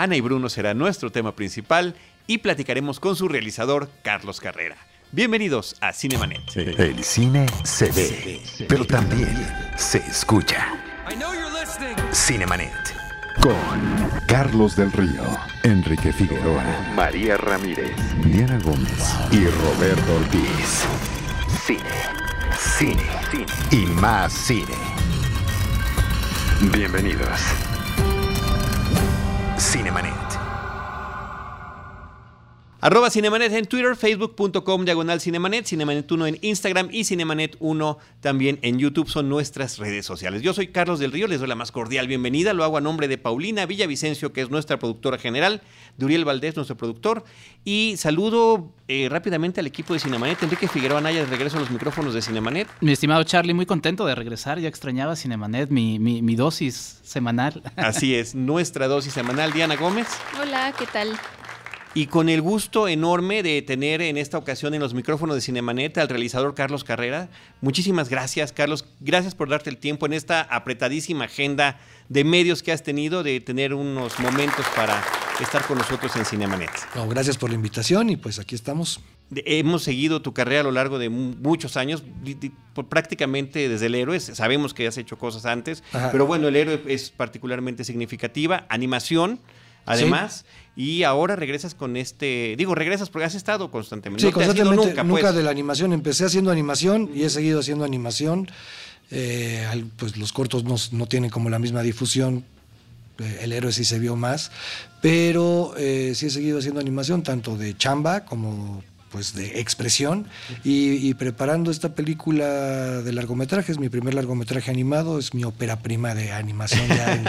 Ana y Bruno será nuestro tema principal y platicaremos con su realizador Carlos Carrera. Bienvenidos a Cinemanet. El cine se ve, pero también se escucha. Cinemanet. Con Carlos del Río, Enrique Figueroa, María Ramírez, Diana Gómez y Roberto Ortiz. Cine, cine, cine y más cine. Bienvenidos. Cinemanet. Arroba Cinemanet en Twitter, facebook.com diagonal Cinemanet, Cinemanet 1 en Instagram y Cinemanet 1 también en YouTube son nuestras redes sociales. Yo soy Carlos del Río, les doy la más cordial bienvenida. Lo hago a nombre de Paulina Villavicencio, que es nuestra productora general, de Uriel Valdés, nuestro productor. Y saludo eh, rápidamente al equipo de Cinemanet. Enrique Figueroa Naya, de regreso a los micrófonos de Cinemanet. Mi estimado Charlie, muy contento de regresar. Ya extrañaba Cinemanet, mi, mi, mi dosis semanal. Así es, nuestra dosis semanal. Diana Gómez. Hola, ¿qué tal? Y con el gusto enorme de tener en esta ocasión en los micrófonos de Cinemanet al realizador Carlos Carrera. Muchísimas gracias, Carlos. Gracias por darte el tiempo en esta apretadísima agenda de medios que has tenido, de tener unos momentos para estar con nosotros en Cinemanet. No, gracias por la invitación y pues aquí estamos. Hemos seguido tu carrera a lo largo de muchos años, prácticamente desde el héroe. Sabemos que has hecho cosas antes, Ajá. pero bueno, el héroe es particularmente significativa. Animación, además. ¿Sí? Y ahora regresas con este, digo, regresas porque has estado constantemente. Sí, no constantemente, nunca, nunca pues. de la animación. Empecé haciendo animación y he seguido haciendo animación. Eh, pues los cortos no, no, tienen como la misma difusión. Eh, el héroe sí se vio más, pero eh, sí he seguido haciendo animación, tanto de chamba como pues de expresión y, y, preparando esta película de largometraje, es mi primer largometraje animado, es mi ópera prima de animación ya en,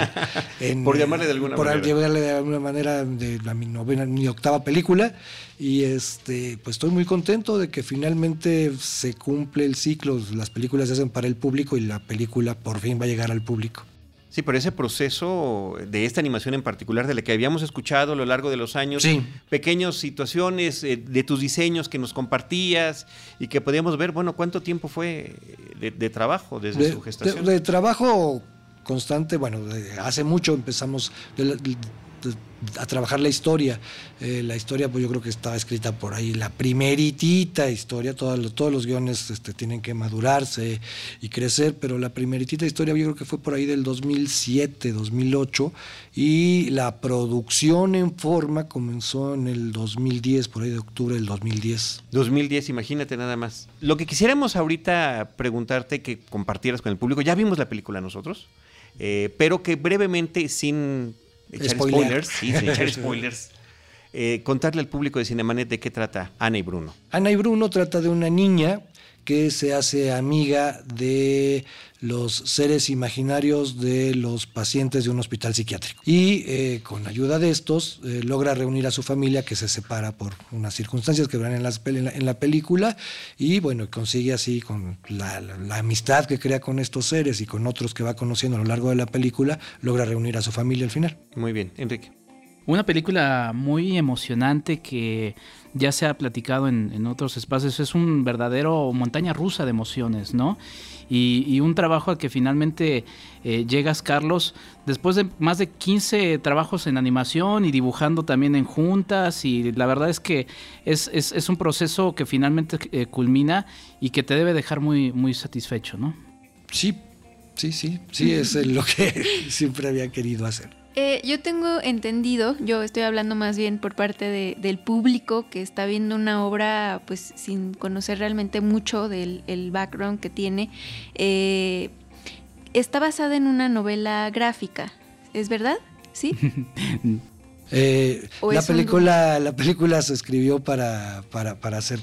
en, por llamarle de alguna por manera. llamarle de alguna manera de la, mi novena, mi octava película y este pues estoy muy contento de que finalmente se cumple el ciclo, las películas se hacen para el público y la película por fin va a llegar al público. Sí, pero ese proceso de esta animación en particular, de la que habíamos escuchado a lo largo de los años, sí. pequeñas situaciones eh, de tus diseños que nos compartías y que podíamos ver, bueno, cuánto tiempo fue de, de trabajo desde de, su gestación. De, de, trabajo constante, bueno, hace mucho empezamos a trabajar la historia. Eh, la historia, pues yo creo que estaba escrita por ahí, la primeritita historia, todos, todos los guiones este, tienen que madurarse y crecer, pero la primeritita historia yo creo que fue por ahí del 2007, 2008, y la producción en forma comenzó en el 2010, por ahí de octubre del 2010. 2010, imagínate nada más. Lo que quisiéramos ahorita preguntarte, que compartieras con el público, ya vimos la película nosotros, eh, pero que brevemente, sin echar spoilers, sí, echar spoilers. Eh, contarle al público de Cinemanet de qué trata Ana y Bruno. Ana y Bruno trata de una niña que se hace amiga de los seres imaginarios de los pacientes de un hospital psiquiátrico. Y eh, con ayuda de estos eh, logra reunir a su familia que se separa por unas circunstancias que verán en, las, en, la, en la película y bueno, consigue así con la, la, la, amistad que crea con estos seres y con otros que va conociendo a lo largo de la película, logra reunir a su familia al final. Muy bien, Enrique. Una película muy emocionante que ya se ha platicado en, en, otros espacios, es un verdadero montaña rusa de emociones, ¿no? Y, y un trabajo al que finalmente eh, llegas, Carlos, después de más de 15 trabajos en animación y dibujando también en juntas, y la verdad es que es, es, es un proceso que finalmente eh, culmina y que te debe dejar muy, muy satisfecho, ¿no? Sí, sí, sí, sí, es lo que siempre había querido hacer. Eh, yo tengo entendido, yo estoy hablando más bien por parte de, del público que está viendo una obra pues sin conocer realmente mucho del el background que tiene. Eh, está basada en una novela gráfica, ¿es verdad? ¿Sí? eh, la, película, la película se escribió para, para, para hacer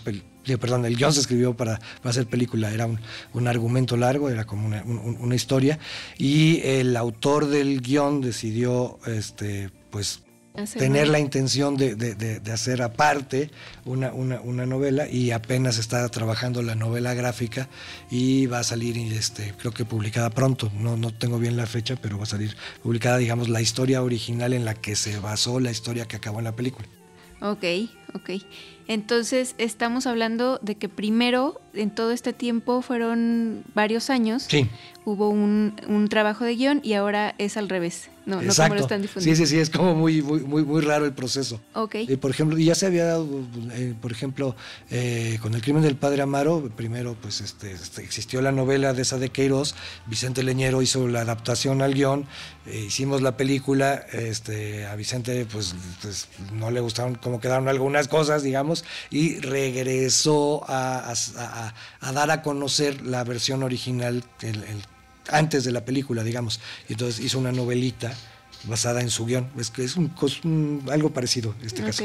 perdón, el guion se escribió para, para hacer película, era un, un, argumento largo, era como una, un, una, historia, y el autor del guion decidió este, pues, hacer tener la intención de, de, de, de, hacer aparte una, una, una, novela y apenas está trabajando la novela gráfica y va a salir, este, creo que publicada pronto, no, no tengo bien la fecha, pero va a salir publicada, digamos, la historia original en la que se basó la historia que acabó en la película. Ok, ok. Entonces estamos hablando de que primero, en todo este tiempo, fueron varios años. Sí. Hubo un, un trabajo de guion y ahora es al revés. No, no como lo están difundiendo. Sí, sí, sí, es como muy, muy, muy, muy raro el proceso. Ok. Y por ejemplo, ya se había dado, eh, por ejemplo, eh, con el crimen del padre Amaro, primero pues este, este, existió la novela de esa de Queiroz, Vicente Leñero hizo la adaptación al guion, eh, hicimos la película, este, a Vicente pues, pues, no le gustaron cómo quedaron algunas cosas, digamos, y regresó a, dar a conocer la versión original, el antes de la película, digamos. Y entonces hizo una novelita basada en su guion. Es que es un, algo parecido en este caso.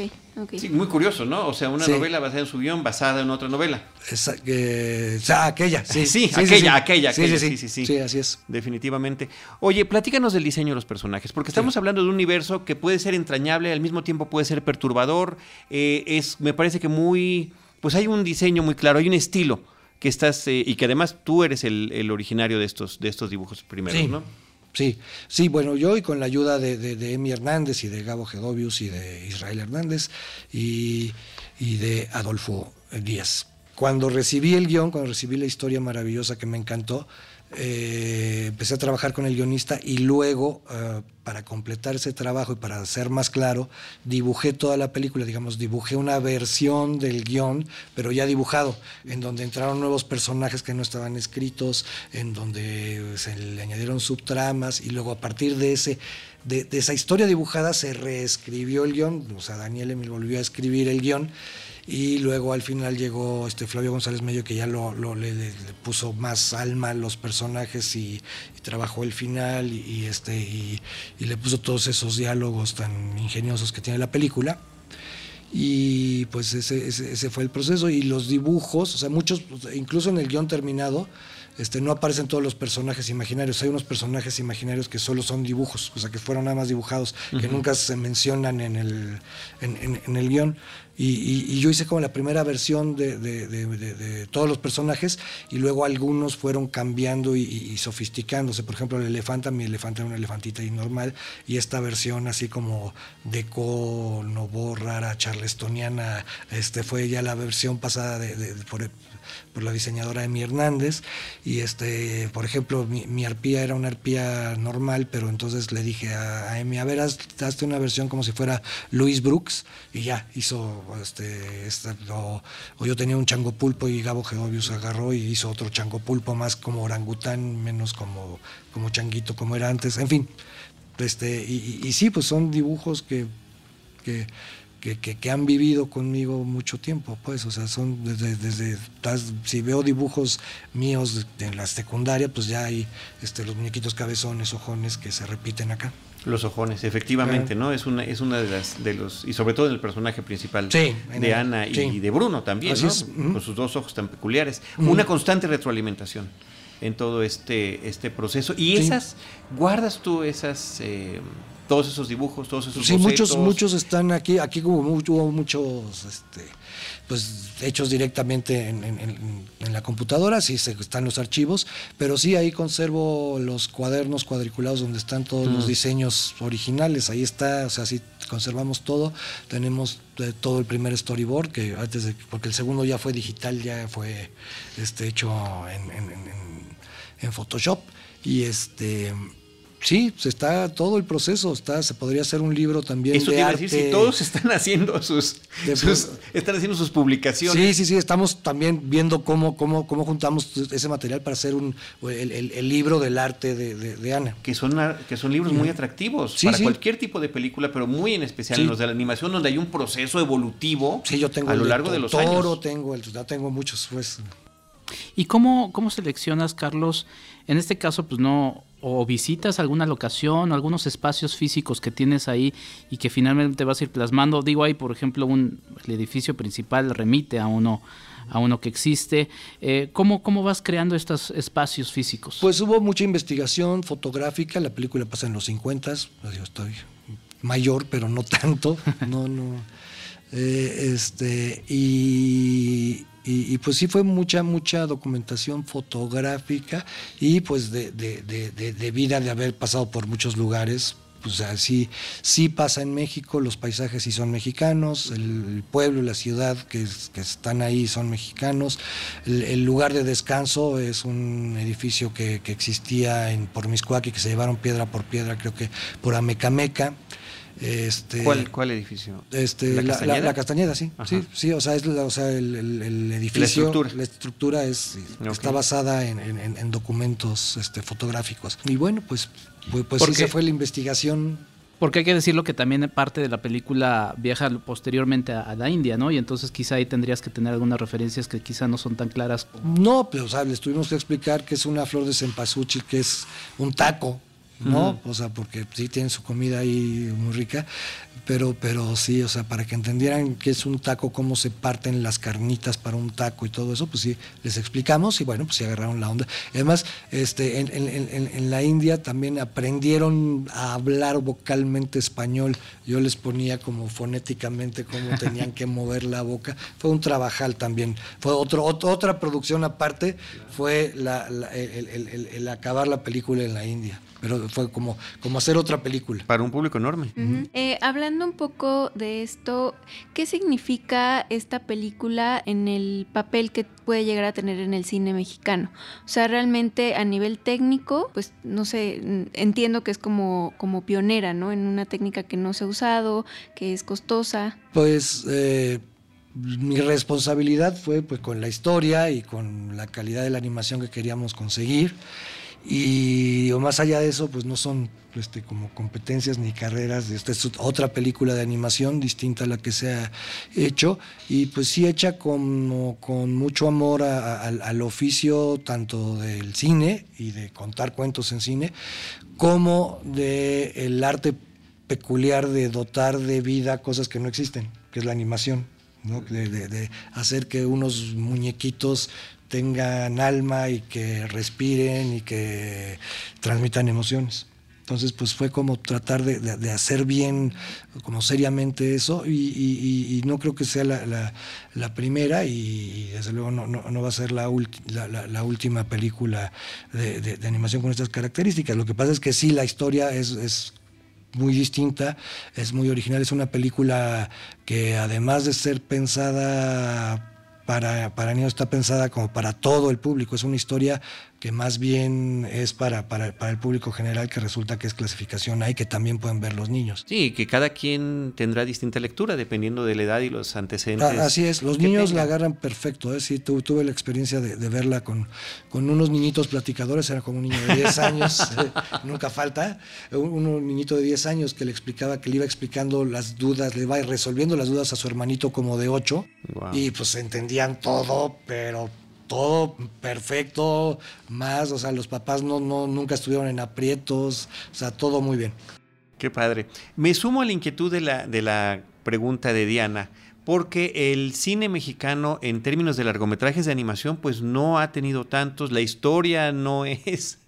Sí, muy curioso, ¿no? O sea, una novela basada en su guion, basada en otra novela. Esa, eh, aquella, sí. Sí, aquella, aquella, aquella, sí, sí, sí, sí. así es. Definitivamente. Oye, platícanos del diseño de los personajes, porque estamos hablando de un universo que puede ser entrañable, al mismo tiempo puede ser perturbador. Eh, es, me parece que muy, pues hay un diseño muy claro, hay un estilo que estás, eh, y que además tú eres el, originario de estos, de estos dibujos primeros, ¿no? Sí, sí, bueno, yo y con la ayuda de, de, Emi Hernández y de Gabo Gedovius y de Israel Hernández y, y de Adolfo Díaz. Cuando recibí el guion, cuando recibí la historia maravillosa que me encantó, eh, empecé a trabajar con el guionista y luego, eh, para completar ese trabajo y para ser más claro, dibujé toda la película, digamos, dibujé una versión del guion, pero ya dibujado, en donde entraron nuevos personajes que no estaban escritos, en donde se le añadieron subtramas y luego a partir de ese... De, esa historia dibujada se reescribió el guion, o sea, Daniel me volvió a escribir el guion y luego al final llegó este Flavio González Mello que ya lo, le, puso más alma a los personajes y, trabajó el final y, este y, le puso todos esos diálogos tan ingeniosos que tiene la película y pues ese, ese, fue el proceso y los dibujos o sea muchos incluso en el guion terminado este, no aparecen todos los personajes imaginarios. Hay unos personajes imaginarios que solo son dibujos, o sea, que fueron nada más dibujados, que nunca se mencionan en el, en el guion. Y, yo hice como la primera versión de, todos los personajes y luego algunos fueron cambiando y, sofisticándose. Por ejemplo, el elefanta, mi elefante era una elefantita y normal y esta versión así como deco, novo, rara, charlestoniana, este, fue ya la versión pasada de, por, por la diseñadora Emi Hernández. Y este, por ejemplo, mi, arpía era una arpía normal, pero entonces le dije a, Emi, a ver, hazte una versión como si fuera Louis Brooks, y ya hizo este, este o, yo tenía un chango pulpo y Gabo Geovius agarró y hizo otro chango pulpo más como orangután, menos como, como changuito como era antes, en fin. Este, y, y sí, pues son dibujos que, que que, han vivido conmigo mucho tiempo, pues, o sea, son desde, desde si veo dibujos míos de, la secundaria, pues ya hay este, los muñequitos cabezones, ojones que se repiten acá. Los ojones, efectivamente, ¿no? Es una, es una de las, de los, y sobre todo el personaje principal de Ana y de Bruno también, ¿no? Con sus dos ojos tan peculiares. Una constante retroalimentación en todo este, este proceso. Y esas, ¿guardas tú esas eh, todos esos dibujos, todos esos Sí, muchos muchos están aquí, aquí hubo, hubo muchos este, pues hechos directamente en, la computadora, sí están los archivos, pero sí ahí conservo los cuadernos cuadriculados donde están todos los mm. diseños originales, ahí está, o sea, sí conservamos todo, tenemos eh, todo el primer storyboard, que antes de, porque el segundo ya fue digital, ya fue este hecho en Photoshop, y este Sí, se está todo el proceso, está, se podría hacer un libro también Eso de te iba a decir, si todos están haciendo sus, están haciendo sus publicaciones. Sí, sí, sí, estamos también viendo cómo, cómo, cómo juntamos ese material para hacer un el, libro del arte de, Ana. Que son, que son libros muy atractivos para cualquier tipo de película, pero muy en especial en los de la animación, donde hay un proceso evolutivo sí, yo tengo a lo largo de los años. Toro tengo, ya tengo muchos, pues. ¿Y cómo, cómo seleccionas, Carlos? En este caso, pues no o visitas alguna locación o algunos espacios físicos que tienes ahí y que finalmente vas a ir plasmando. Digo, ahí por ejemplo un, el edificio principal remite a uno a uno que existe. Eh, ¿cómo, ¿Cómo vas creando estos espacios físicos? Pues hubo mucha investigación fotográfica, la película pasa en los 50, pues, yo estoy mayor, pero no tanto, no, no. Eh, este, y, y, pues sí fue mucha, mucha documentación fotográfica y pues de, de, de, de, vida de haber pasado por muchos lugares, pues así sí pasa en México, los paisajes sí son mexicanos, el, pueblo, la ciudad que, que, están ahí son mexicanos, el, lugar de descanso es un edificio que, existía en por y que se llevaron piedra por piedra, creo que por Amecameca. Este, ¿Cuál, edificio? Este, ¿La, Castañeda? sí. Sí, sí, o sea, es, o sea el, edificio, la estructura, es, está basada en, documentos este, fotográficos. Y bueno, pues, pues, pues esa fue la investigación porque hay que decirlo que también parte de la película viaja posteriormente a, la India, ¿no? Y entonces quizá ahí tendrías que tener algunas referencias que quizá no son tan claras. No, pero o sea, les tuvimos que explicar que es una flor de cempasúchil, que es un taco, ¿no? O sea, porque sí tienen su comida ahí muy rica, pero, pero sí, o sea, para que entendieran qué es un taco, cómo se parten las carnitas para un taco y todo eso, pues sí, les explicamos y bueno, pues sí agarraron la onda. Además, este, en, en, en la India también aprendieron a hablar vocalmente español. Yo les ponía como fonéticamente cómo tenían que mover la boca. Fue un trabajal también. Fue otro, otra producción aparte, fue la, el acabar la película en la India pero fue como, como hacer otra película. Para un público enorme. Eh, hablando un poco de esto, ¿qué significa esta película en el papel que puede llegar a tener en el cine mexicano? O sea, realmente a nivel técnico, pues no sé, entiendo que es como, como pionera, ¿no? En una técnica que no se ha usado, que es costosa. Pues... Eh, mi responsabilidad fue pues con la historia y con la calidad de la animación que queríamos conseguir y o más allá de eso, pues no son este, como competencias ni carreras. Esta es otra película de animación distinta a la que se ha hecho y pues sí hecha con, con mucho amor al oficio tanto del cine y de contar cuentos en cine, como del el arte peculiar de dotar de vida cosas que no existen, que es la animación. de, hacer que unos muñequitos tengan alma y que respiren y que transmitan emociones. Entonces, pues fue como tratar de, hacer bien, como seriamente eso, y, no creo que sea la, primera, y, desde luego no, va a ser la, última película de, animación con estas características. Lo que pasa es que sí, la historia es muy distinta, es muy original, es una película que además de ser pensada para, para niños está pensada como para todo el público. Es una historia que más bien es para, para, el público general, que resulta que es clasificación A y que también pueden ver los niños. Sí, que cada quien tendrá distinta lectura dependiendo de la edad y los antecedentes. Ah, así es, los niños la agarran perfecto. ¿eh? Sí, tuve la experiencia de, verla con, con unos niñitos platicadores, era como un niño de 10 años, eh, nunca falta, un, niñito de 10 años que le explicaba, que le iba explicando las dudas, le iba resolviendo las dudas a su hermanito como de 8 y pues todo, pero todo perfecto, más, o sea, los papás no, no, nunca estuvieron en aprietos, o sea, todo muy bien. Qué padre. Me sumo a la inquietud de la, de la pregunta de Diana, porque el cine mexicano en términos de largometrajes de animación pues no ha tenido tantos, la historia no es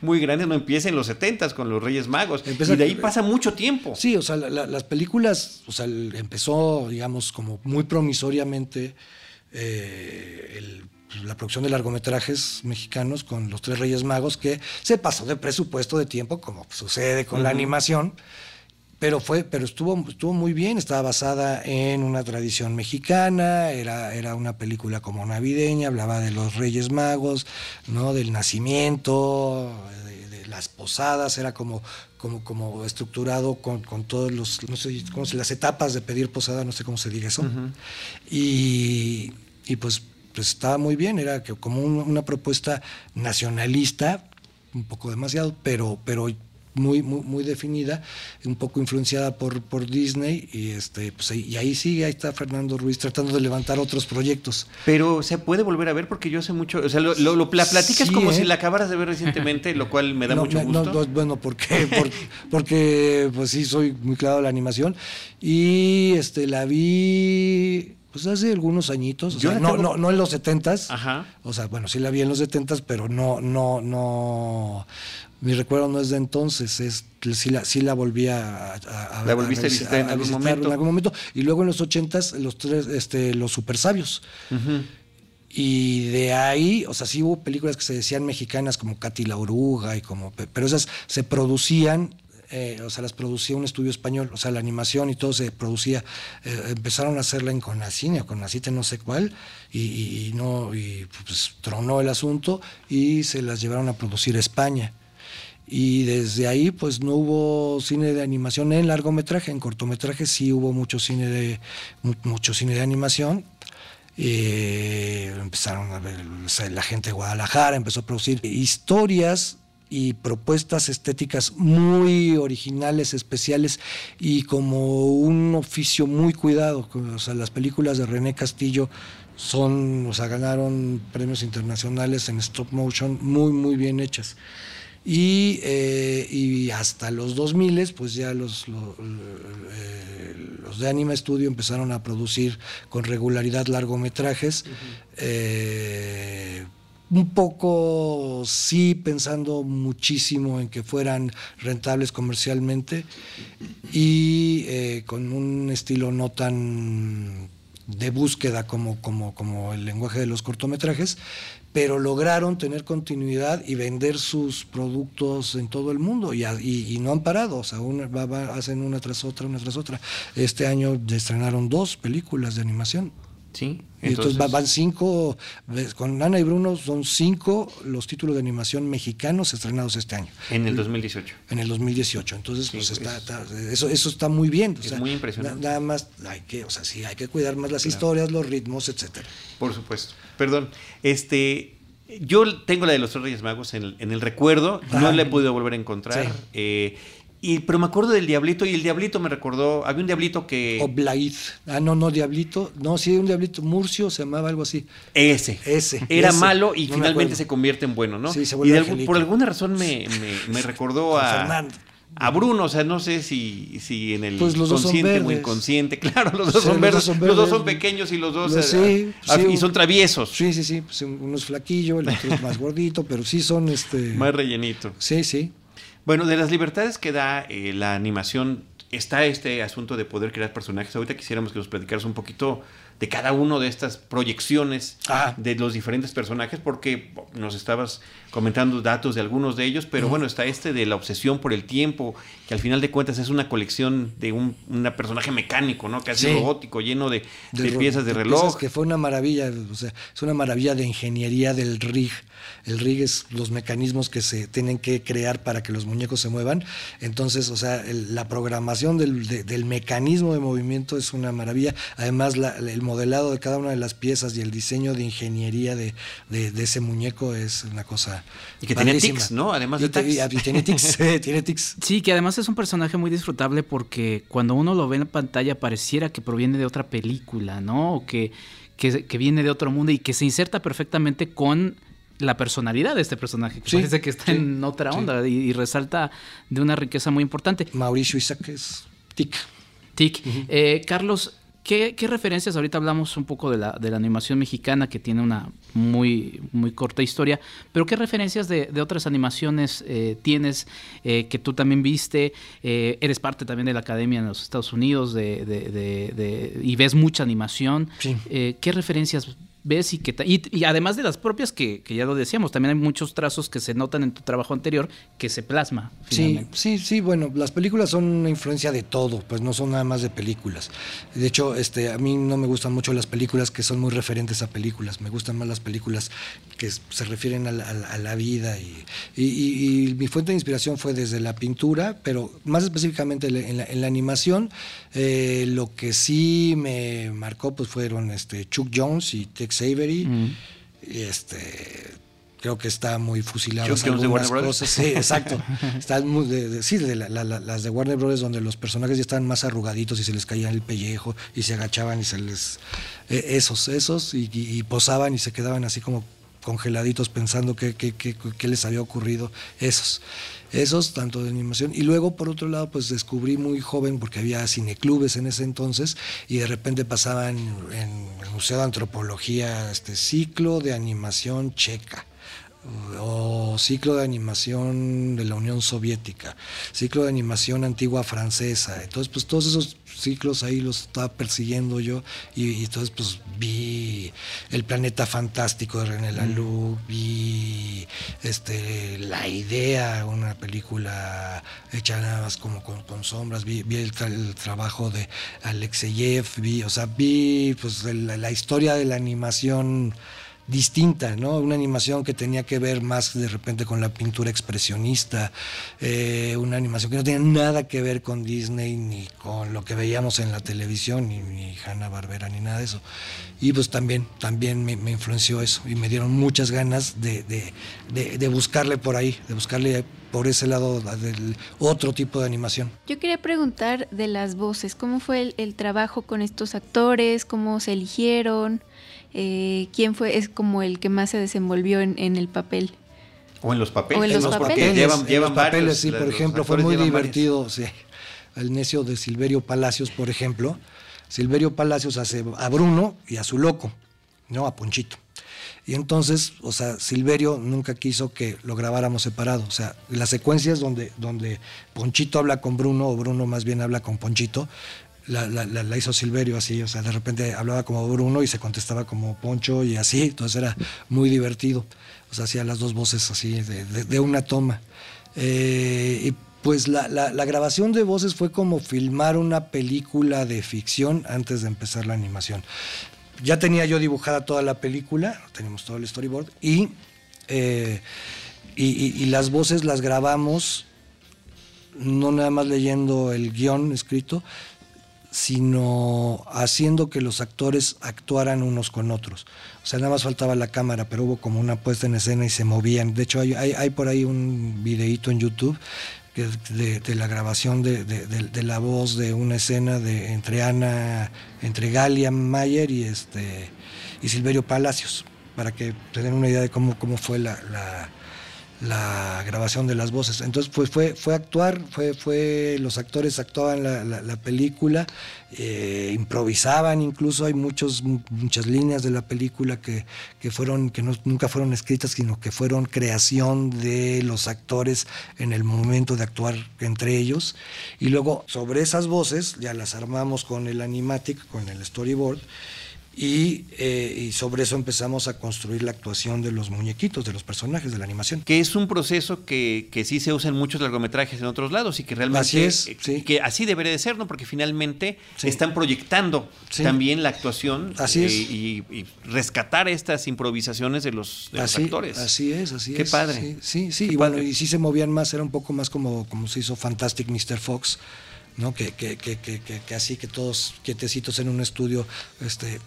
muy, grande, no empieza en los 70 con los Reyes Magos y de ahí pasa mucho tiempo. Sí, o sea, las películas, o sea, empezó digamos como muy promisoriamente eh, el pues, la producción de largometrajes mexicanos con Los Tres Reyes Magos, que se pasó de presupuesto de tiempo, como sucede con la animación, pero fue, pero estuvo, estuvo muy bien, estaba basada en una tradición mexicana, era, era una película como navideña, hablaba de los Reyes Magos, ¿no? del nacimiento, de, las posadas, era como, como, como estructurado con, con todos los, no sé cómo se, las etapas de pedir posada, no sé cómo se diga eso. y, y pues pues estaba muy bien, era que como una propuesta nacionalista, un poco demasiado, pero, pero muy, muy, muy definida, un poco influenciada por, por Disney, y este, pues ahí, y ahí sigue, ahí está Fernando Ruiz tratando de levantar otros proyectos. Pero se puede volver a ver porque yo sé mucho, o sea, lo, lo, platicas como si ¿eh? la acabaras de ver recientemente, lo cual me da mucho gusto. bueno, porque, porque pues sí, soy muy claro de la animación, y este la vi pues hace algunos añitos, no, no, no en los setentas, o sea, bueno, sí la vi en los setentas, pero no, no, no, mi recuerdo no es de entonces, es sí la, sí la volví a, a, ¿La volviste a, visitar, en, algún momento? en algún momento. Y luego en los ochentas, los tres, este, los super sabios. Y de ahí, o sea, sí hubo películas que se decían mexicanas como Katy la Oruga y como, pero esas se producían eh, o sea, las producía un estudio español, o sea, la animación y todo se producía, eh, empezaron a hacerla en Conacine o Conacite, no sé cuál, y, no, y pues tronó el asunto y se las llevaron a producir a España. Y desde ahí, pues no hubo cine de animación en largometraje, en cortometraje sí hubo mucho cine de, mucho cine de animación, eh, empezaron a ver, la gente de Guadalajara empezó a producir historias y propuestas estéticas muy originales, especiales y como un oficio muy cuidado. O sea, las películas de René Castillo son, o sea, ganaron premios internacionales en stop motion muy, muy bien hechas. Y, eh, hasta los 2000, pues ya los, eh, los, de Anima Studio empezaron a producir con regularidad largometrajes un poco sí pensando muchísimo en que fueran rentables comercialmente y eh, con un estilo no tan de búsqueda como, como, como el lenguaje de los cortometrajes, pero lograron tener continuidad y vender sus productos en todo el mundo y, no han parado, o sea, hacen una tras otra, una tras otra. Este año estrenaron dos películas de animación. Sí. Entonces, van cinco, con Ana y Bruno son cinco los títulos de animación mexicanos estrenados este año. En el 2018. En el 2018. Entonces, pues está, eso, eso está muy bien. Es muy impresionante. Nada más hay que, o sea, sí, hay que cuidar más las historias, los ritmos, etcétera. Por supuesto. Perdón. Este, yo tengo la de los tres Reyes Magos en el, recuerdo, no la he podido volver a encontrar. Eh, y, pero me acuerdo del Diablito y el Diablito me recordó, había un Diablito que... O Ah, no, no, Diablito. No, sí, un Diablito. Murcio se llamaba algo así. Ese. Ese. Era malo y finalmente se convierte en bueno, ¿no? Sí, se vuelve Y por alguna razón me, me, recordó a... A Bruno, o sea, no sé si, si en el pues consciente o inconsciente, claro, los dos, son, verdes, los dos son pequeños y los dos sí, y son traviesos. Sí, sí, sí, pues uno es flaquillo, el otro es más gordito, pero sí son este más rellenito. Sí, sí. Bueno, de las libertades que da eh, la animación está este asunto de poder crear personajes. Ahorita quisiéramos que nos platicaras un poquito de cada uno de estas proyecciones ah. de los diferentes personajes, porque nos estabas comentando datos de algunos de ellos, pero bueno, está este de la obsesión por el tiempo, que al final de cuentas es una colección de un personaje mecánico, ¿no? Casi robótico, lleno de, piezas de reloj. que fue una maravilla, o sea, es una maravilla de ingeniería del rig. El rig es los mecanismos que se tienen que crear para que los muñecos se muevan. Entonces, o sea, la programación del, mecanismo de movimiento es una maravilla. Además, el modelado de cada una de las piezas y el diseño de ingeniería de, ese muñeco es una cosa. Y que tiene tics, ¿no? Además de tiene tics, tiene tics. Sí, que además es un personaje muy disfrutable porque cuando uno lo ve en pantalla pareciera que proviene de otra película, ¿no? O que, que, viene de otro mundo y que se inserta perfectamente con la personalidad de este personaje, que parece que está en otra onda y, resalta de una riqueza muy importante. Mauricio Isaac es Tic. Tic. Eh, Carlos, ¿Qué, referencias? Ahorita hablamos un poco de la, de la, animación mexicana que tiene una muy, muy corta historia, pero ¿qué referencias de, otras animaciones eh, tienes eh, que tú también viste? Eh, eres parte también de la academia en los Estados Unidos de, y ves mucha animación. ¿Qué referencias ves y que y, además de las propias que, ya lo decíamos, también hay muchos trazos que se notan en tu trabajo anterior que se plasma. Sí, sí, sí, bueno, las películas son una influencia de todo, pues no son nada más de películas. De hecho, este, a mí no me gustan mucho las películas que son muy referentes a películas, me gustan más las películas que se refieren a la, vida y, y, mi fuente de inspiración fue desde la pintura, pero más específicamente en la, animación, eh, lo que sí me marcó pues fueron este, Chuck Jones y Tex Avery. Mm. Y este creo que está muy fusilado algunas cosas. Sí, exacto. Están muy de, sí, de las de Warner Brothers donde los personajes ya estaban más arrugaditos y se les caía el pellejo y se agachaban y se les e, esos, esos y, posaban y se quedaban así como congeladitos pensando qué, qué les había ocurrido. Esos esos, tanto de animación. Y luego, por otro lado, pues descubrí muy joven, porque había cineclubes en ese entonces, y de repente pasaban en, el Museo de Antropología este ciclo de animación checa. O ciclo de animación de la Unión Soviética, ciclo de animación antigua francesa. Entonces, pues todos esos ciclos ahí los estaba persiguiendo yo y, entonces pues vi El Planeta Fantástico de René Laloux, vi este, La Idea, una película hecha nada más como con, sombras, vi, el, trabajo de Alexeyev, vi, o sea, vi pues la historia de la animación distinta, ¿no? Una animación que tenía que ver más de repente con la pintura expresionista, eh, una animación que no tenía nada que ver con Disney ni con lo que veíamos en la televisión, ni, ni Hanna Barbera, ni nada de eso. Y pues también, también me, influenció eso y me dieron muchas ganas de, de, buscarle por ahí, de buscarle por ese lado del otro tipo de animación. Yo quería preguntar de las voces, ¿cómo fue el, el trabajo con estos actores? ¿Cómo se eligieron? Eh, quién fue, es como el que más se desenvolvió en, el papel. O en los papeles. O en los papeles. llevan, llevan papeles, sí, por ejemplo, fue muy divertido. Sí, el necio de Silverio Palacios, por ejemplo. Silverio Palacios hace a Bruno y a su loco, ¿no? A Ponchito. Y entonces, o sea, Silverio nunca quiso que lo grabáramos separado. O sea, las secuencias donde, donde Ponchito habla con Bruno, o Bruno más bien habla con Ponchito, la, la, hizo Silverio así, o sea, de repente hablaba como Bruno y se contestaba como Poncho y así, entonces era muy divertido, o sea, hacía las dos voces así de, una toma. Eh, y pues la, grabación de voces fue como filmar una película de ficción antes de empezar la animación. Ya tenía yo dibujada toda la película, teníamos todo el storyboard, y, eh, y las voces las grabamos no nada más leyendo el guion escrito, sino haciendo que los actores actuaran unos con otros. O sea, nada más faltaba la cámara, pero hubo como una puesta en escena y se movían. De hecho, hay, por ahí un videíto en YouTube de, la grabación de, la voz de una escena de, entre Ana, entre Galia Mayer y, este, y Silverio Palacios, para que tengan una idea de cómo, cómo fue la la grabación de las voces. Entonces pues fue, fue actuar, fue, fue, los actores actuaban la, película, eh, improvisaban incluso, hay muchos, muchas líneas de la película que, fueron, que no, nunca fueron escritas, sino que fueron creación de los actores en el momento de actuar entre ellos. Y luego sobre esas voces ya las armamos con el animatic, con el storyboard eh, y, sobre eso empezamos a construir la actuación de los muñequitos, de los personajes, de la animación. Que es un proceso que, que sí se usa en muchos largometrajes en otros lados y que realmente así es, eh, que así debería de ser, ¿no? Porque finalmente están proyectando también la actuación así eh, y, rescatar estas improvisaciones de los, actores. Así es, así Qué es. Qué padre. Sí, sí, y bueno, y sí se movían más, era un poco más como, como se hizo Fantastic Mr. Fox. ¿no? Que, que, que, que, así que todos quietecitos en un estudio este,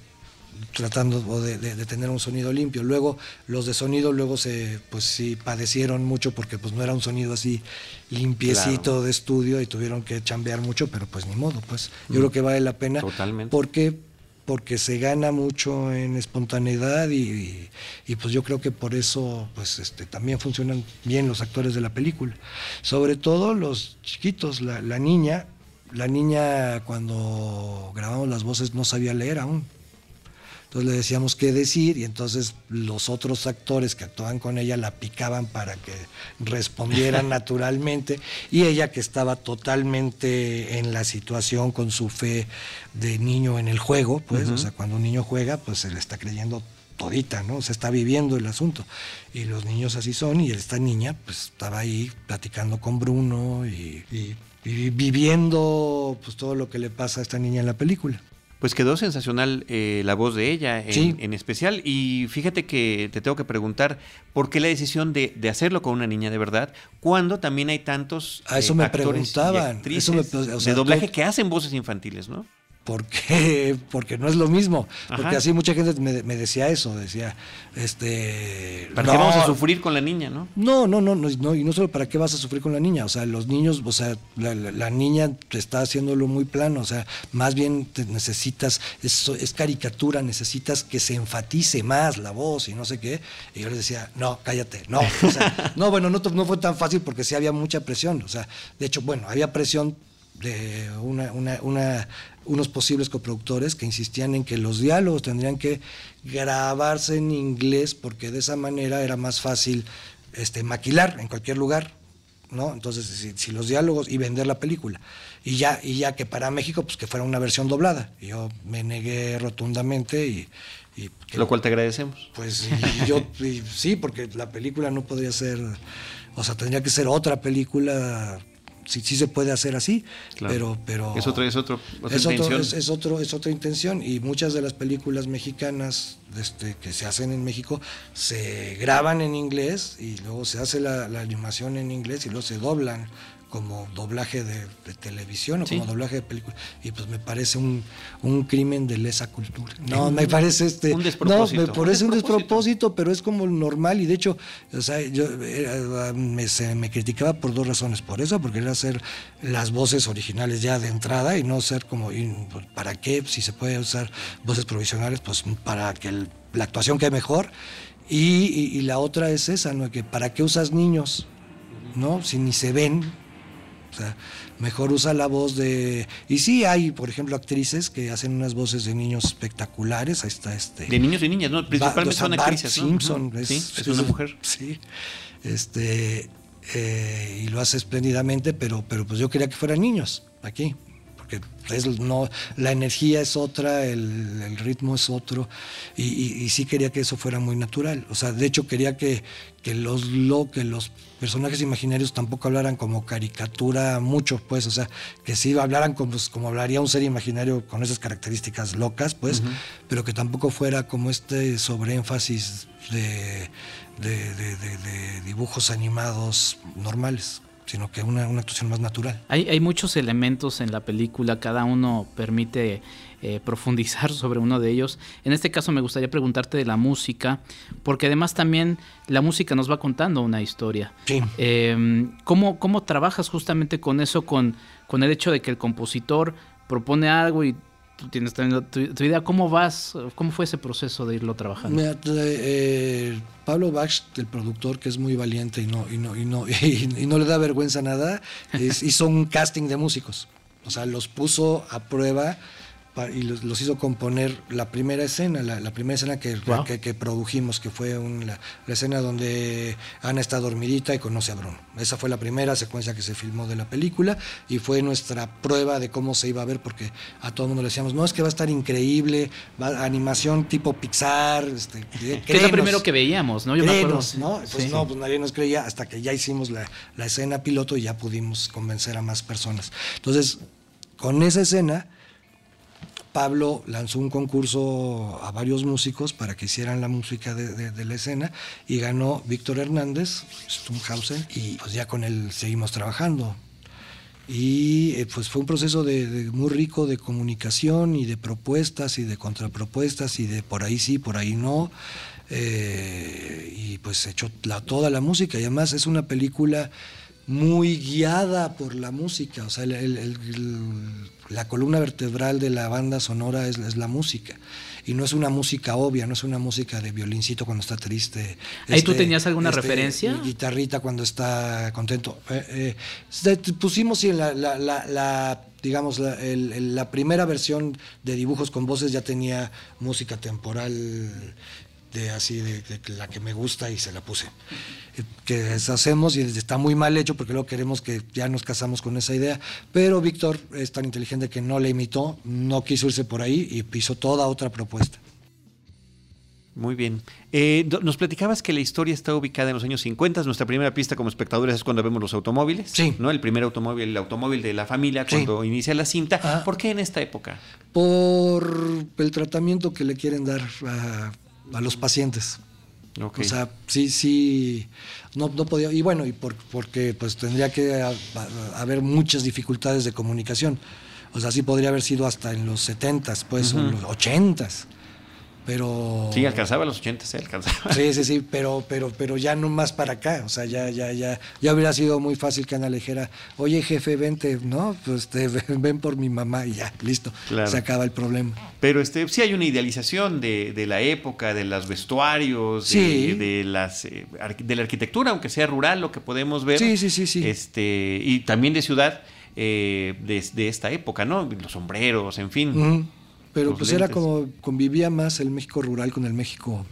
tratando de, tener un sonido limpio. Luego los de sonido luego se pues sí padecieron mucho porque pues no era un sonido así limpiecito de estudio y tuvieron que chambear mucho, pero pues ni modo, pues yo creo que vale la pena. Totalmente. Porque porque se gana mucho en espontaneidad y, pues yo creo que por eso pues este también funcionan bien los actores de la película. Sobre todo los chiquitos, la, la niña, la niña cuando grabamos las voces no sabía leer aún. Entonces le decíamos qué decir y entonces los otros actores que actuaban con ella la picaban para que respondieran naturalmente y ella que estaba totalmente en la situación con su fe de niño en el juego, pues, o sea, cuando un niño juega, pues se le está creyendo todita, ¿no? Se está viviendo el asunto. Y los niños así son, y esta niña, pues estaba ahí platicando con Bruno y, y viviendo pues todo lo que le pasa a esta niña en la película. Pues quedó sensacional eh, la voz de ella en, especial. Y fíjate que te tengo que preguntar por qué la decisión de, hacerlo con una niña de verdad, cuando también hay tantos a eso me preguntaban. de doblaje que hacen voces infantiles, ¿no? Porque porque no es lo mismo. Porque así mucha gente me, decía eso decía este para qué vamos a sufrir con la niña no no no no no y no solo para qué vas a sufrir con la niña o sea los niños o sea la, niña te está haciéndolo muy plano o sea más bien te necesitas es, es caricatura necesitas que se enfatice más la voz y no sé qué. Y yo les decía no cállate no o sea, no bueno no, no fue tan fácil porque sí había mucha presión o sea de hecho bueno había presión de unos posibles coproductores que insistían en que los diálogos tendrían que grabarse en inglés porque de esa manera era más fácil este, maquilar en cualquier lugar, ¿no? Entonces, si, los diálogos y vender la película. Y ya, y ya que para México, pues que fuera una versión doblada. Y yo me negué rotundamente y... Lo cual te agradecemos. Pues yo, sí, porque la película no podría ser, o sea, tendría que ser otra película sí, sí se puede hacer así, pero, pero es otra, es otro, es intención. es, otro, es otra intención y muchas de las películas mexicanas este, que se hacen en México se graban en inglés y luego se hace la, la animación en inglés y luego se doblan como doblaje de, televisión o como doblaje de película. Y pues me parece un, un crimen de lesa cultura. No, me parece este. Un despropósito. No, me parece un despropósito, pero es como normal. Y de hecho, o sea, yo eh, me, se me criticaba por dos razones. Por eso, porque era hacer las voces originales ya de entrada y no ser como. Pues, ¿Para qué? Si se puede usar voces provisionales, pues para que la actuación quede mejor. Y, y, la otra es esa, ¿no? Que ¿para qué usas niños? ¿No? Si ni se ven, o sea, mejor usa la voz de... Y sí hay, por ejemplo, actrices que hacen unas voces de niños espectaculares. Ahí está este... De niños y niñas, ¿no? Principalmente son actrices, Simpson. Es, sí, es, una mujer. Sí. Este... Eh, y lo hace espléndidamente, pero, pero pues yo quería que fueran niños aquí no, la energía es otra, el, ritmo es otro, y, sí quería que eso fuera muy natural. O sea, de hecho quería que, que, los, lo, que los personajes imaginarios tampoco hablaran como caricatura mucho, pues, o sea, que sí hablaran como, pues, como hablaría un ser imaginario con esas características locas, pues, pero que tampoco fuera como este sobreénfasis de, de dibujos animados normales sino que una, una actuación más natural. Hay, hay, muchos elementos en la película, cada uno permite eh, profundizar sobre uno de ellos. En este caso me gustaría preguntarte de la música, porque además también la música nos va contando una historia. Sí. Eh, ¿cómo, ¿Cómo trabajas justamente con eso, con, con el hecho de que el compositor propone algo y tú tienes también tu, idea. ¿Cómo vas? ¿Cómo fue ese proceso de irlo trabajando? Eh, Pablo Bach, el productor, que es muy valiente y no, y no, y no, y, no le da vergüenza nada, hizo un casting de músicos. O sea, los puso a prueba y los, hizo componer la primera escena, la, primera escena que, que, produjimos, que fue la, escena donde Ana está dormidita y conoce a Bruno. Esa fue la primera secuencia que se filmó de la película y fue nuestra prueba de cómo se iba a ver, porque a todo el mundo le decíamos, no, es que va a estar increíble, va, animación tipo Pixar. Este, que es lo primero que veíamos, ¿no? Yo me acuerdo. ¿no? Pues no, pues nadie nos creía hasta que ya hicimos la, la escena piloto y ya pudimos convencer a más personas. Entonces, con esa escena Pablo lanzó un concurso a varios músicos para que hicieran la música de, la escena y ganó Víctor Hernández, Stumhausen, y pues ya con él seguimos trabajando. Y eh, pues fue un proceso de, muy rico de comunicación y de propuestas y de contrapropuestas y de por ahí sí, por ahí no. Eh, y pues la, toda la música y además es una película muy guiada por la música, o sea, la columna vertebral de la banda sonora es, la música. Y no es una música obvia, no es una música de violincito cuando está triste. ¿Ahí tú este, tenías alguna este, referencia? Guitarrita cuando está contento. Eh, eh, pusimos la, la, digamos, la, primera versión de dibujos con voces ya tenía música temporal de así de, la que me gusta y se la puse. Que deshacemos y está muy mal hecho porque luego queremos que ya nos casamos con esa idea, pero Víctor es tan inteligente que no le imitó, no quiso irse por ahí y hizo toda otra propuesta. Muy bien. Eh, nos platicabas que la historia está ubicada en los años 50. Nuestra primera pista como espectadores es cuando vemos los automóviles. Sí. ¿no? El primer automóvil, el automóvil de la familia cuando inicia la cinta. Ah. ¿Por qué en esta época? Por el tratamiento que le quieren dar a a los pacientes. O sea, sí, sí, no, no podía, y bueno, y por, porque pues tendría que haber muchas dificultades de comunicación. O sea, sí podría haber sido hasta en los 70 pues, en los 80 pero sí alcanzaba los 80 se alcanzaba. Sí sí sí pero pero pero ya no más para acá o sea ya ya ya ya hubiera sido muy fácil que Ana le dijera oye jefe vente no pues te, ven por mi mamá y ya listo se acaba el problema. Pero este sí hay una idealización de, de la época de los vestuarios de, las eh, de la arquitectura aunque sea rural lo que podemos ver sí sí sí sí. este y también de ciudad eh, de, esta época, ¿no? Los sombreros, en fin. Pero pues era como convivía más el México rural con el México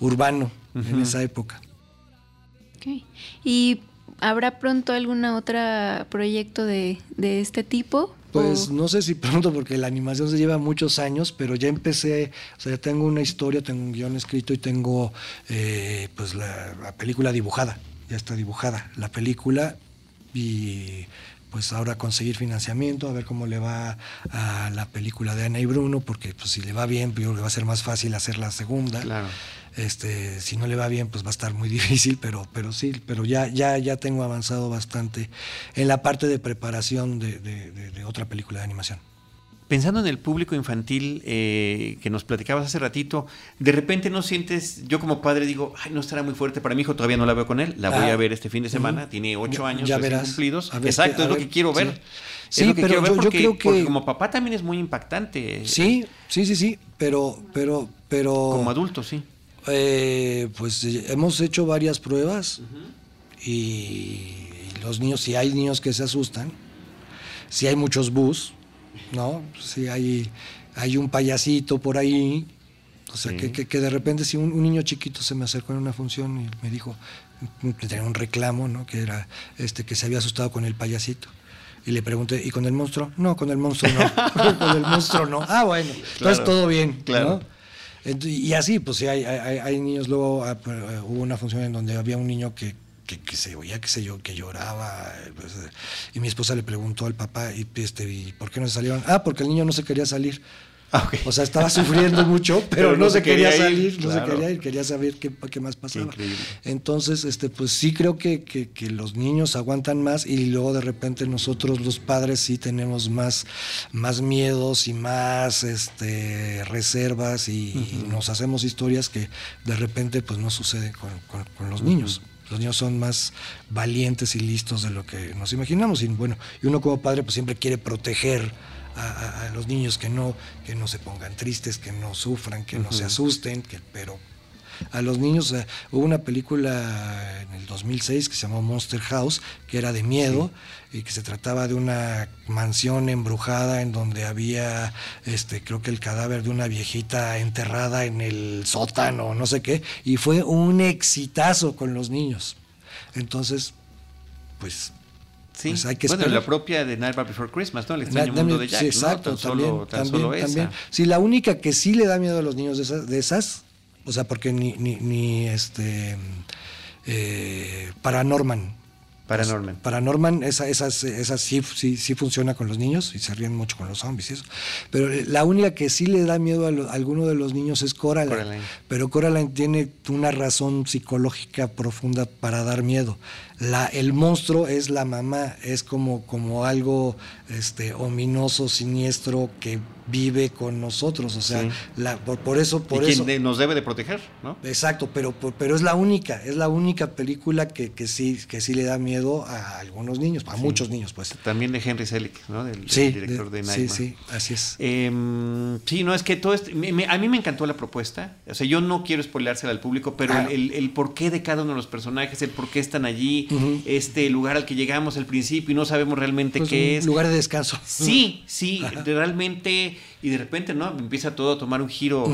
urbano en esa época. Okay. ¿Y habrá pronto algún otro proyecto de, de este tipo? Pues no sé si pronto, porque la animación se lleva muchos años, pero ya empecé, o sea, ya tengo una historia, tengo un guion escrito y tengo eh, pues la, película dibujada, ya está dibujada la película y pues ahora conseguir financiamiento, a ver cómo le va a la película de Ana y Bruno, porque pues si le va bien, yo creo que va a ser más fácil hacer la segunda. Claro. Este, si no le va bien, pues va a estar muy difícil, pero, pero sí, pero ya, ya, ya tengo avanzado bastante en la parte de preparación de, otra película de animación. Pensando en el público infantil eh, que nos platicabas hace ratito, de repente no sientes, yo como padre digo, ay, no estará muy fuerte para mi hijo, todavía no la veo con él, la voy a ah, ver este fin de semana, tiene ocho años ya cumplidos. Exacto, es lo que quiero ver. Sí, pero yo, creo que como papá también es muy impactante. Sí, sí, sí, sí, pero, pero, pero. Como adulto, sí. Eh, pues eh, hemos hecho varias pruebas y, los niños, si hay niños que se asustan, si hay muchos bus, ¿no? Si hay, hay un payasito por ahí, o sea, que, que, de repente si un, niño chiquito se me acercó en una función y me dijo, tenía un reclamo, ¿no? Que era este que se había asustado con el payasito. Y le pregunté, ¿y con el monstruo? No, con el monstruo no. con el monstruo no. Ah, bueno, entonces todo bien. Claro. Y así, pues sí, hay, hay, niños. Luego ah, eh, hubo una función en donde había un niño que, que, se oía, qué sé yo, que lloraba. Pues, y mi esposa le preguntó al papá, ¿y, este, ¿y por qué no se salieron? Ah, porque el niño no se quería salir. Ah, o sea, estaba sufriendo mucho, pero, no, se quería, salir, no se quería ir, quería saber qué, qué más pasaba. Entonces, este, pues sí creo que, que, los niños aguantan más y luego de repente nosotros los padres sí tenemos más, más miedos y más este, reservas y, nos hacemos historias que de repente pues no suceden con, los niños los niños son más valientes y listos de lo que nos imaginamos. Y bueno y uno como padre pues siempre quiere proteger a, los niños que no, que no se pongan tristes, que no sufran, que no se asusten, que, pero a los niños. Eh, hubo una película en el 2006 que se llamó Monster House, que era de miedo y que se trataba de una mansión embrujada en donde había, este, creo que el cadáver de una viejita enterrada en el sótano, no sé qué, y fue un exitazo con los niños. Entonces, pues Sí, pues hay que bueno, la propia de Nightmare Before Christmas, ¿no? El extraño mundo de Jack, sí, exacto, también, también, Sí, la única que sí le da miedo a los niños de esas, de esas o sea, porque ni, ni, ni este, eh, Paranorman, Paranorman. Paranorman, esa, esa, esa sí, sí, sí, funciona con los niños y se ríen mucho con los zombies y eso. Pero eh, la única que sí le da miedo a, alguno de los niños es Coraline. Pero Coraline tiene una razón psicológica profunda para dar miedo. La, el monstruo es la mamá, es como, como algo este, ominoso, siniestro, que vive con nosotros, o sea, la, por, eso, por y quien nos debe de proteger, ¿no? Exacto, pero, pero es la única, es la única película que, que sí, que sí le da miedo a algunos niños, a muchos niños, pues. También de Henry Selick, ¿no? Del, director de, Nightmare. Sí, sí, así es. Em, sí, no es que todo este, a mí me encantó la propuesta, o sea, yo no quiero spoileársela al público, pero ah. el, el, porqué de cada uno de los personajes, el por qué están allí, este lugar al que llegamos al principio y no sabemos realmente pues qué es. Lugar de descanso. Sí, sí, realmente y de repente, ¿no? Empieza todo a tomar un giro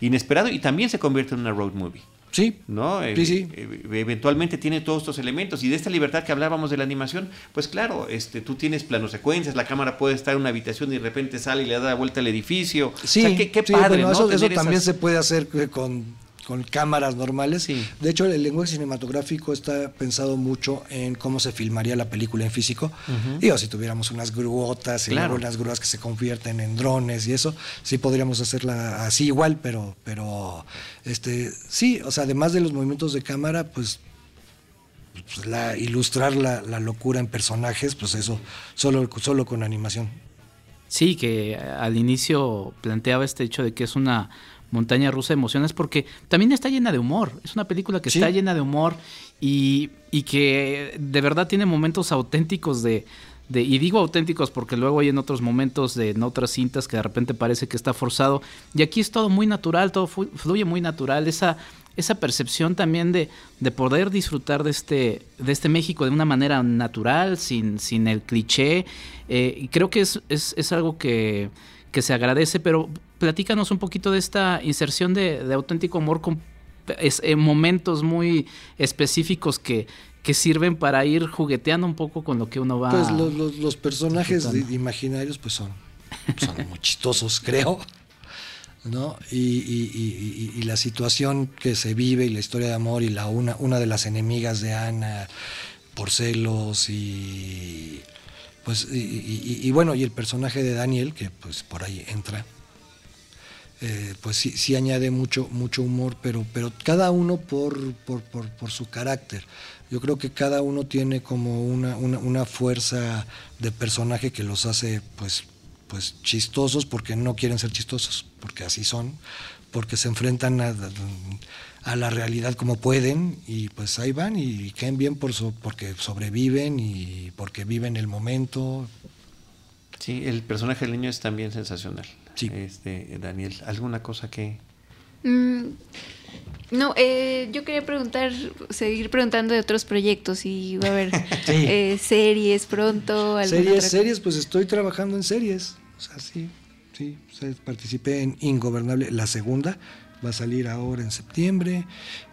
inesperado y también se convierte en una road movie. Sí. ¿No? Sí, sí. Eh, eventualmente tiene todos estos elementos. Y de esta libertad que hablábamos de la animación, pues claro, este, tú tienes planos secuencias, la cámara puede estar en una habitación y de repente sale y le da vuelta al edificio. Sí, o sea, qué, padre, ¿no? Eso, eso también se puede hacer con con cámaras normales. De hecho, el lenguaje cinematográfico está pensado mucho en cómo se filmaría la película en físico. Digo, si tuviéramos unas gruotas y unas grúas que se convierten en drones y eso, sí podríamos hacerla así igual, pero, pero este, sí, o sea, además de los movimientos de cámara, pues pues, la, ilustrar la, la, locura en personajes, pues eso, solo, solo con animación. Sí, que al inicio planteaba este hecho de que es una montaña rusa de emociones porque también está llena de humor. Es una película que está llena de humor y, y, que de verdad tiene momentos auténticos de, de, y digo auténticos porque luego hay en otros momentos de en otras cintas que de repente parece que está forzado y aquí es todo muy natural, todo fluye muy natural, esa esa percepción también de, de, poder disfrutar de este, de este México de una manera natural, sin, sin el cliché. Eh, y creo que es, es, es algo que, que, se agradece, pero platícanos un poquito de esta inserción de, de auténtico amor con es, en momentos muy específicos que, que sirven para ir jugueteando un poco con lo que uno va. Pues los, los, personajes imaginarios pues son, son muy chistosos, creo. ¿no? Y, la situación que se vive y la historia de amor y la una, una de las enemigas de Ana por celos y pues y, bueno y el personaje de Daniel que pues por ahí entra eh, pues sí, sí añade mucho mucho humor pero pero cada uno por, por, por, su carácter yo creo que cada uno tiene como una, una, fuerza de personaje que los hace pues pues chistosos porque no quieren ser chistosos, porque así son, porque se enfrentan a, la realidad como pueden y pues ahí van y caen bien por porque sobreviven y porque viven el momento. Sí, el personaje del niño es también sensacional. Sí. Este, Daniel, ¿alguna cosa que...? Mm, no, eh, yo quería preguntar, seguir preguntando de otros proyectos y va a haber eh, series pronto. Series, series, pues estoy trabajando en series. O sea, sí, sí. participé en Ingobernable, la segunda. Va a salir ahora en septiembre.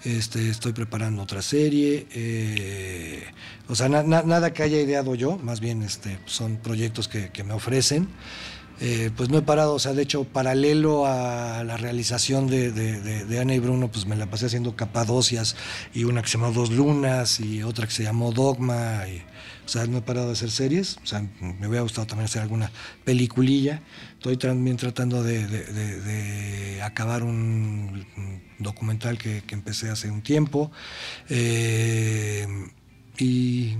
Este, estoy preparando otra serie. Eh, o sea, nada que haya ideado yo, más bien este, son proyectos que, que me ofrecen. Eh, pues no he parado, o sea, de hecho, paralelo a la realización de, Ana y Bruno, pues me la pasé haciendo Capadocias y una que se llamó Dos Lunas y otra que se llamó Dogma. o sea, no he parado de hacer series, o sea, me hubiera gustado también hacer alguna peliculilla. Estoy también tratando de, acabar un documental que, empecé hace un tiempo. Eh, y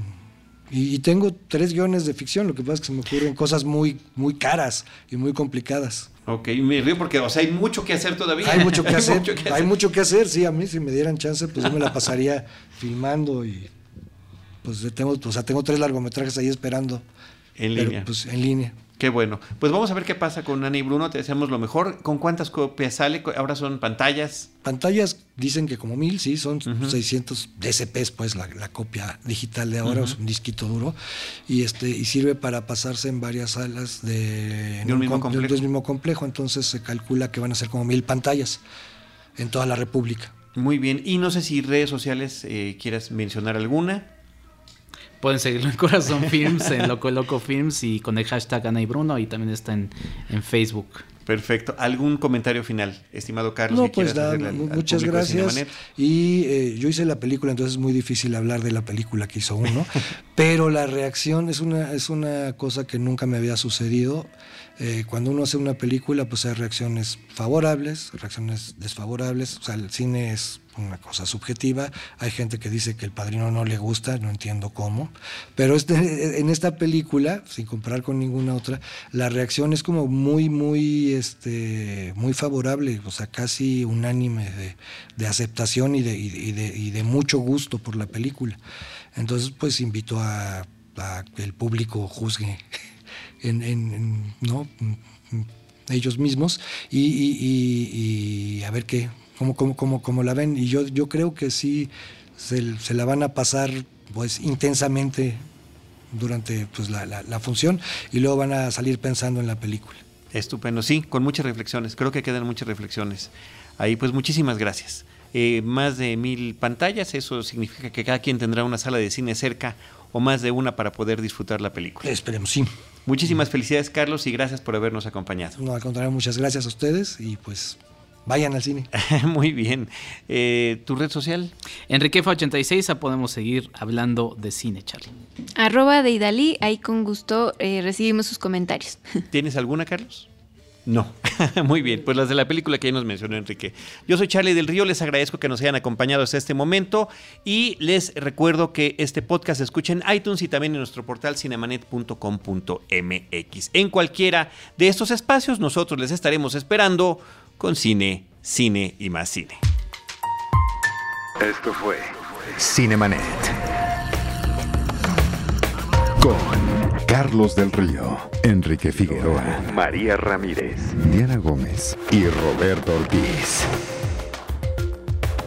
y, tengo tres guiones de ficción, lo que pasa es que se me ocurren cosas muy, muy caras y muy complicadas. Ok, me río porque, o sea, hay mucho que hacer todavía. Hay mucho que, hacer, hay mucho que hacer, sí, a mí si me dieran chance, pues yo me la pasaría filmando y pues tengo, o sea, tengo tres largometrajes ahí esperando. En línea. Pues en línea. Qué bueno. Pues vamos a ver qué pasa con Ana y Bruno. Te deseamos lo mejor. ¿Con cuántas copias sale? Ahora son pantallas. Pantallas dicen que como mil, sí, son 600 DCPs, pues la, copia digital de ahora, es un disquito duro. Y este y sirve para pasarse en varias salas de, un, mismo, complejo. mismo complejo. Entonces se calcula que van a ser como mil pantallas en toda la República. Muy bien. Y no sé si redes sociales eh, quieras mencionar alguna. Pueden seguirlo en Corazón Films, en Loco Loco Films y con el hashtag Ana y Bruno y también está en, Facebook. Perfecto. ¿Algún comentario final, estimado Carlos? No, pues nada, muchas gracias. Y eh, yo hice la película, entonces es muy difícil hablar de la película que hizo uno, pero la reacción es una, es una cosa que nunca me había sucedido. Eh, cuando uno hace una película, pues hay reacciones favorables, reacciones desfavorables. O sea, el cine es una cosa subjetiva. Hay gente que dice que el padrino no le gusta, no entiendo cómo. Pero este, en esta película, sin comparar con ninguna otra, la reacción es como muy, muy, este, muy favorable, o sea, casi unánime de, aceptación y de, y de, mucho gusto por la película. Entonces, pues invito a, que el público juzgue en, ¿no? ellos mismos y, a ver qué, cómo, cómo, cómo, la ven. Y yo, yo creo que sí se, se la van a pasar pues intensamente durante pues, la, la, función y luego van a salir pensando en la película. Estupendo, sí, con muchas reflexiones, creo que quedan muchas reflexiones. Ahí pues muchísimas gracias. Eh, más de mil pantallas, eso significa que cada quien tendrá una sala de cine cerca o más de una para poder disfrutar la película. Esperemos, sí. Muchísimas felicidades, Carlos, y gracias por habernos acompañado. No, al contrario, muchas gracias a ustedes y pues vayan al cine. Muy bien. Eh, ¿Tu red social? Enriquefa86, podemos seguir hablando de cine, Charlie. Arroba de Idalí, ahí con gusto eh, recibimos sus comentarios. ¿Tienes alguna, Carlos? No. Muy bien, pues las de la película que ya nos mencionó Enrique. Yo soy Charlie del Río, les agradezco que nos hayan acompañado hasta este momento y les recuerdo que este podcast se escucha en iTunes y también en nuestro portal cinemanet.com.mx. En cualquiera de estos espacios nosotros les estaremos esperando con cine, cine y más cine. Esto fue Cinemanet con Carlos del Río, Enrique Figueroa, María Ramírez, Diana Gómez y Roberto Ortiz.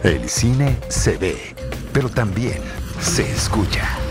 El cine se ve, pero también se escucha.